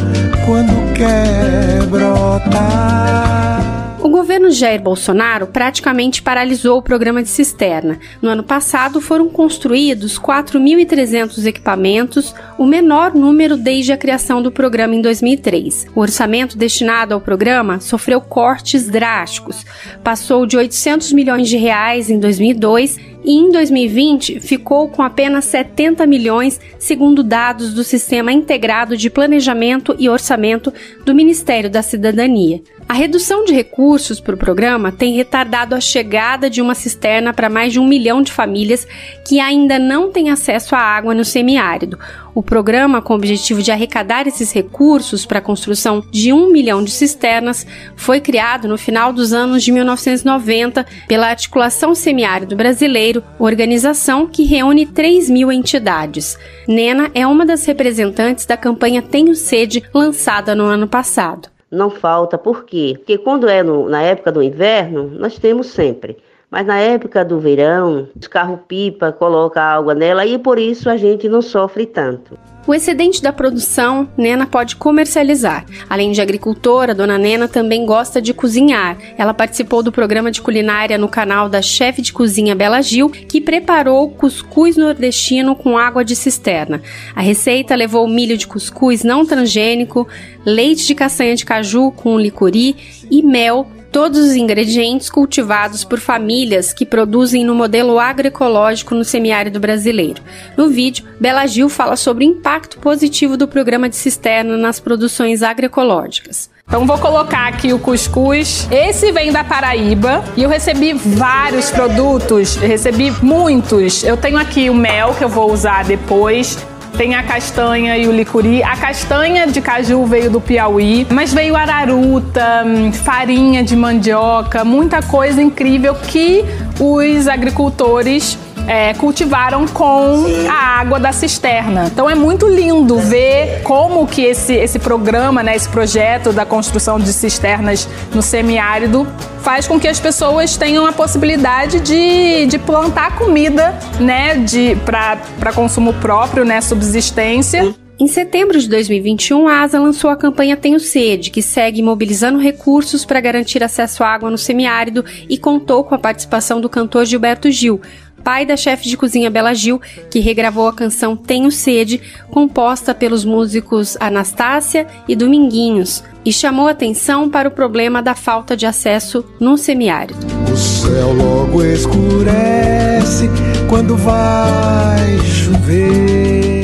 quando quer brotar. O governo Jair Bolsonaro praticamente paralisou o programa de cisterna. No ano passado foram construídos 4.300 equipamentos, o menor número desde a criação do programa em 2003. O orçamento destinado ao programa sofreu cortes drásticos. Passou de 800 milhões de reais em 2002 e em 2020 ficou com apenas 70 milhões, segundo dados do Sistema Integrado de Planejamento e Orçamento do Ministério da Cidadania. A redução de recursos para o programa tem retardado a chegada de uma cisterna para mais de um milhão de famílias que ainda não têm acesso à água no semiárido. O programa, com o objetivo de arrecadar esses recursos para a construção de um milhão de cisternas, foi criado no final dos anos de 1990 pela Articulação Semiárido Brasileiro, organização que reúne 3 mil entidades. Nena é uma das representantes da campanha Tenho Sede, lançada no ano passado. Não falta, por quê? Porque quando é no, na época do inverno, nós temos sempre. Mas na época do verão, os carro-pipa coloca água nela e por isso a gente não sofre tanto. O excedente da produção, Nena pode comercializar. Além de agricultora, Dona Nena também gosta de cozinhar. Ela participou do programa de culinária no canal da chefe de cozinha Bela Gil, que preparou cuscuz nordestino com água de cisterna. A receita levou milho de cuscuz não transgênico, leite de castanha de caju com licori e mel todos os ingredientes cultivados por famílias que produzem no modelo agroecológico no semiárido brasileiro. No vídeo, Bela Gil fala sobre o impacto positivo do programa de cisterna nas produções agroecológicas. Então vou colocar aqui o cuscuz. Esse vem da Paraíba e eu recebi vários produtos, recebi muitos. Eu tenho aqui o mel que eu vou usar depois. Tem a castanha e o licuri. A castanha de caju veio do Piauí, mas veio araruta, farinha de mandioca, muita coisa incrível que os agricultores é, cultivaram com a água da cisterna. Então é muito lindo ver como que esse, esse programa, né, esse projeto da construção de cisternas no semiárido faz com que as pessoas tenham a possibilidade de, de plantar comida né, para consumo próprio, né, subsistência. Em setembro de 2021, a ASA lançou a campanha Tenho Sede, que segue mobilizando recursos para garantir acesso à água no semiárido e contou com a participação do cantor Gilberto Gil, pai da chefe de cozinha Bela Gil, que regravou a canção Tenho Sede, composta pelos músicos Anastácia e Dominguinhos, e chamou atenção para o problema da falta de acesso no semiárido. O céu logo escurece quando vai chover.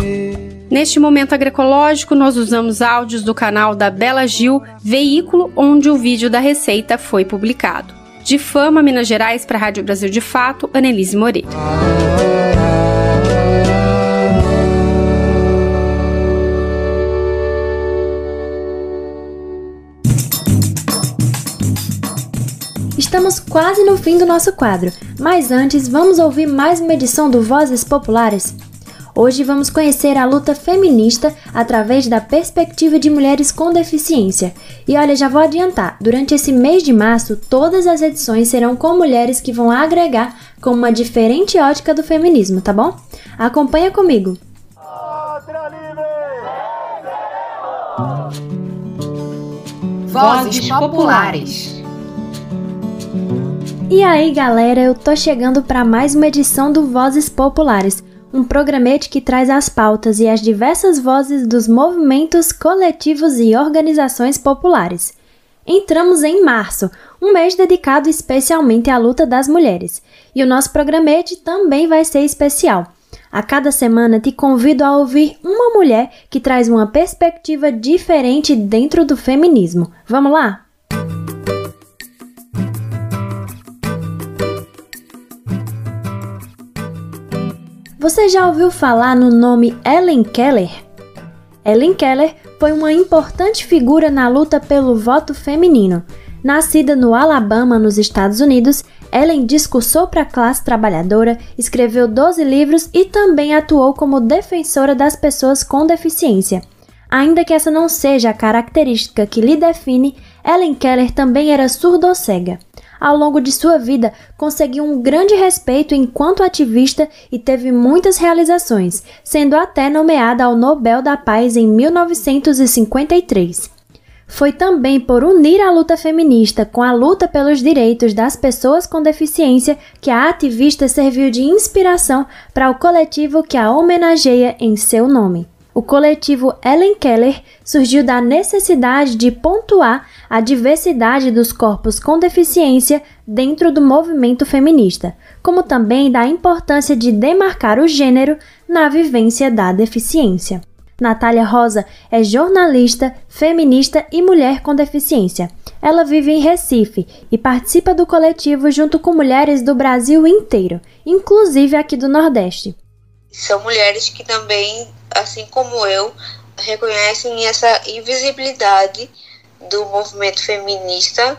Neste momento agroecológico, nós usamos áudios do canal da Bela Gil, veículo onde o vídeo da receita foi publicado. De Fama, Minas Gerais, para a Rádio Brasil de Fato, Annelise Moreira. Estamos quase no fim do nosso quadro, mas antes vamos ouvir mais uma edição do Vozes Populares. Hoje vamos conhecer a luta feminista através da perspectiva de mulheres com deficiência. E olha, já vou adiantar: durante esse mês de março, todas as edições serão com mulheres que vão agregar com uma diferente ótica do feminismo, tá bom? Acompanha comigo. Vozes Populares. E aí, galera, eu tô chegando para mais uma edição do Vozes Populares um programete que traz as pautas e as diversas vozes dos movimentos coletivos e organizações populares. Entramos em março, um mês dedicado especialmente à luta das mulheres, e o nosso programete também vai ser especial. A cada semana te convido a ouvir uma mulher que traz uma perspectiva diferente dentro do feminismo. Vamos lá? Você já ouviu falar no nome Ellen Keller? Ellen Keller foi uma importante figura na luta pelo voto feminino. Nascida no Alabama, nos Estados Unidos, Ellen discursou para a classe trabalhadora, escreveu 12 livros e também atuou como defensora das pessoas com deficiência. Ainda que essa não seja a característica que lhe define, Ellen Keller também era surdo-cega ao longo de sua vida, conseguiu um grande respeito enquanto ativista e teve muitas realizações, sendo até nomeada ao Nobel da Paz em 1953. Foi também por unir a luta feminista com a luta pelos direitos das pessoas com deficiência que a ativista serviu de inspiração para o coletivo que a homenageia em seu nome. O coletivo Ellen Keller surgiu da necessidade de pontuar a diversidade dos corpos com deficiência dentro do movimento feminista, como também da importância de demarcar o gênero na vivência da deficiência. Natália Rosa é jornalista, feminista e mulher com deficiência. Ela vive em Recife e participa do coletivo junto com mulheres do Brasil inteiro, inclusive aqui do Nordeste. São mulheres que também, assim como eu, reconhecem essa invisibilidade do movimento feminista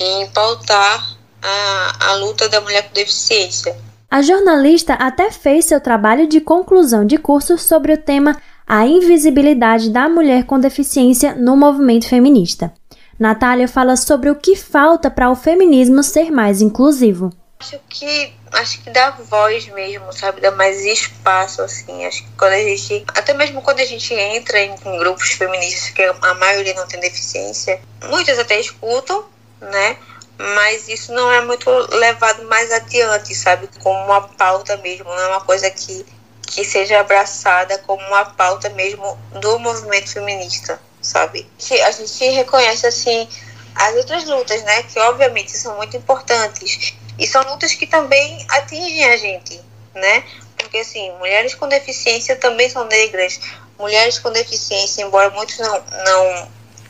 em pautar a, a luta da mulher com deficiência. A jornalista até fez seu trabalho de conclusão de curso sobre o tema A Invisibilidade da Mulher com Deficiência no Movimento Feminista. Natália fala sobre o que falta para o feminismo ser mais inclusivo. Acho que acho que dá voz mesmo, sabe? Dá mais espaço, assim. Acho que quando a gente. Até mesmo quando a gente entra em, em grupos feministas, que a maioria não tem deficiência, muitas até escutam, né? Mas isso não é muito levado mais adiante, sabe? Como uma pauta mesmo, não é uma coisa que, que seja abraçada como uma pauta mesmo do movimento feminista, sabe? A gente reconhece, assim, as outras lutas, né? Que obviamente são muito importantes e são lutas que também atingem a gente, né? Porque, assim, mulheres com deficiência também são negras. Mulheres com deficiência, embora muitos não, não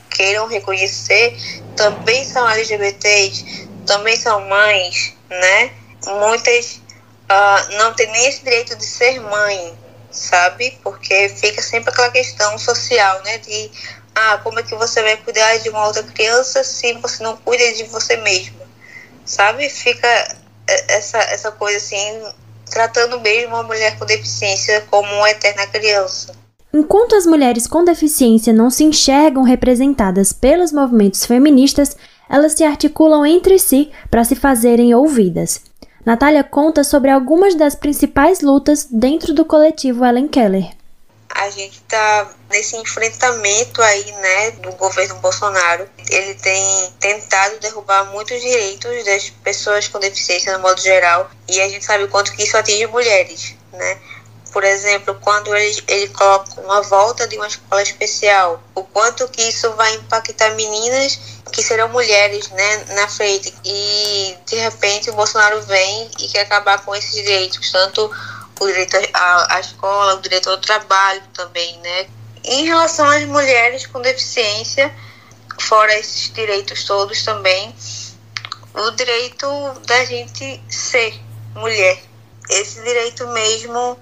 queiram reconhecer, também são LGBTs, também são mães, né? Muitas uh, não têm nem esse direito de ser mãe, sabe? Porque fica sempre aquela questão social, né? De, ah, como é que você vai cuidar de uma outra criança se você não cuida de você mesma? Sabe? Fica essa, essa coisa assim, tratando mesmo a mulher com deficiência como uma eterna criança. Enquanto as mulheres com deficiência não se enxergam representadas pelos movimentos feministas, elas se articulam entre si para se fazerem ouvidas. Natália conta sobre algumas das principais lutas dentro do coletivo Ellen Keller a gente está nesse enfrentamento aí, né, do governo Bolsonaro. Ele tem tentado derrubar muitos direitos das pessoas com deficiência no modo geral e a gente sabe o quanto que isso atinge mulheres, né? Por exemplo, quando ele, ele coloca uma volta de uma escola especial, o quanto que isso vai impactar meninas que serão mulheres, né, na frente. E de repente o Bolsonaro vem e quer acabar com esses direitos, tanto o direito à, à escola, o direito ao trabalho também, né? Em relação às mulheres com deficiência, fora esses direitos todos também, o direito da gente ser mulher. Esse direito mesmo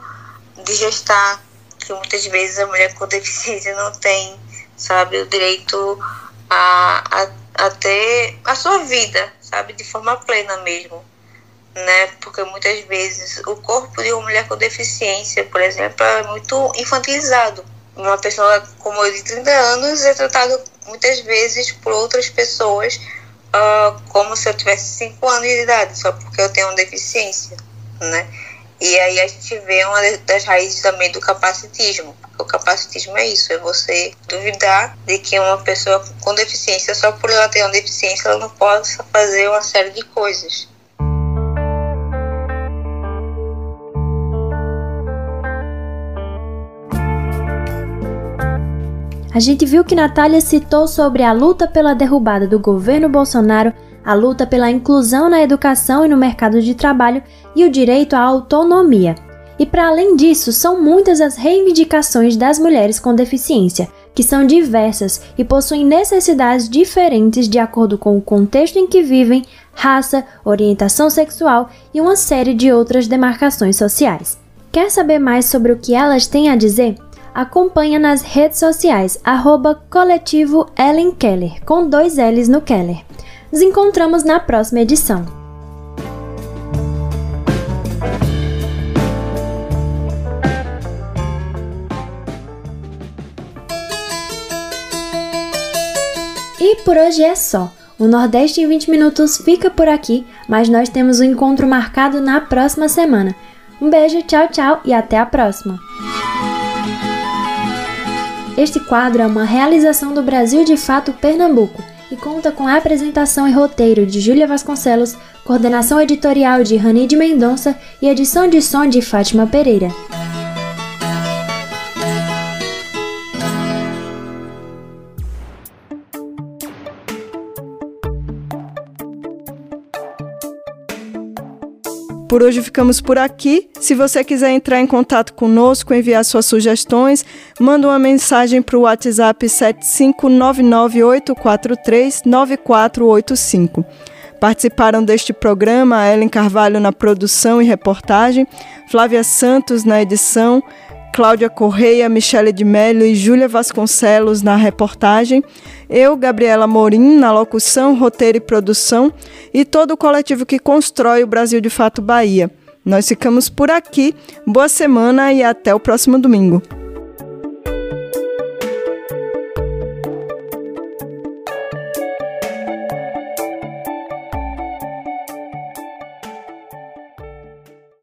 de gestar, que muitas vezes a mulher com deficiência não tem, sabe? O direito a, a, a ter a sua vida, sabe? De forma plena mesmo né? Porque muitas vezes o corpo de uma mulher com deficiência, por exemplo, é muito infantilizado. Uma pessoa como eu de 30 anos é tratada muitas vezes por outras pessoas uh, como se eu tivesse 5 anos de idade, só porque eu tenho uma deficiência, né? E aí a gente vê uma das raízes também do capacitismo. O capacitismo é isso, é você duvidar de que uma pessoa com deficiência, só por ela ter uma deficiência, ela não possa fazer uma série de coisas. A gente viu que Natália citou sobre a luta pela derrubada do governo Bolsonaro, a luta pela inclusão na educação e no mercado de trabalho e o direito à autonomia. E para além disso, são muitas as reivindicações das mulheres com deficiência, que são diversas e possuem necessidades diferentes de acordo com o contexto em que vivem, raça, orientação sexual e uma série de outras demarcações sociais. Quer saber mais sobre o que elas têm a dizer? Acompanha nas redes sociais, arroba coletivo Ellen Keller, com dois L's no Keller. Nos encontramos na próxima edição. E por hoje é só. O Nordeste em 20 minutos fica por aqui, mas nós temos um encontro marcado na próxima semana. Um beijo, tchau, tchau e até a próxima! Este quadro é uma realização do Brasil de Fato Pernambuco e conta com a apresentação e roteiro de Júlia Vasconcelos, coordenação editorial de Rani de Mendonça e edição de som de Fátima Pereira. Por hoje ficamos por aqui. Se você quiser entrar em contato conosco, enviar suas sugestões, manda uma mensagem para o WhatsApp 75998439485. Participaram deste programa Ellen Carvalho na produção e reportagem, Flávia Santos na edição, Cláudia Correia, Michele de Mello e Júlia Vasconcelos na reportagem, eu, Gabriela Morim, na locução, roteiro e produção, e todo o coletivo que constrói o Brasil de Fato Bahia. Nós ficamos por aqui. Boa semana e até o próximo domingo.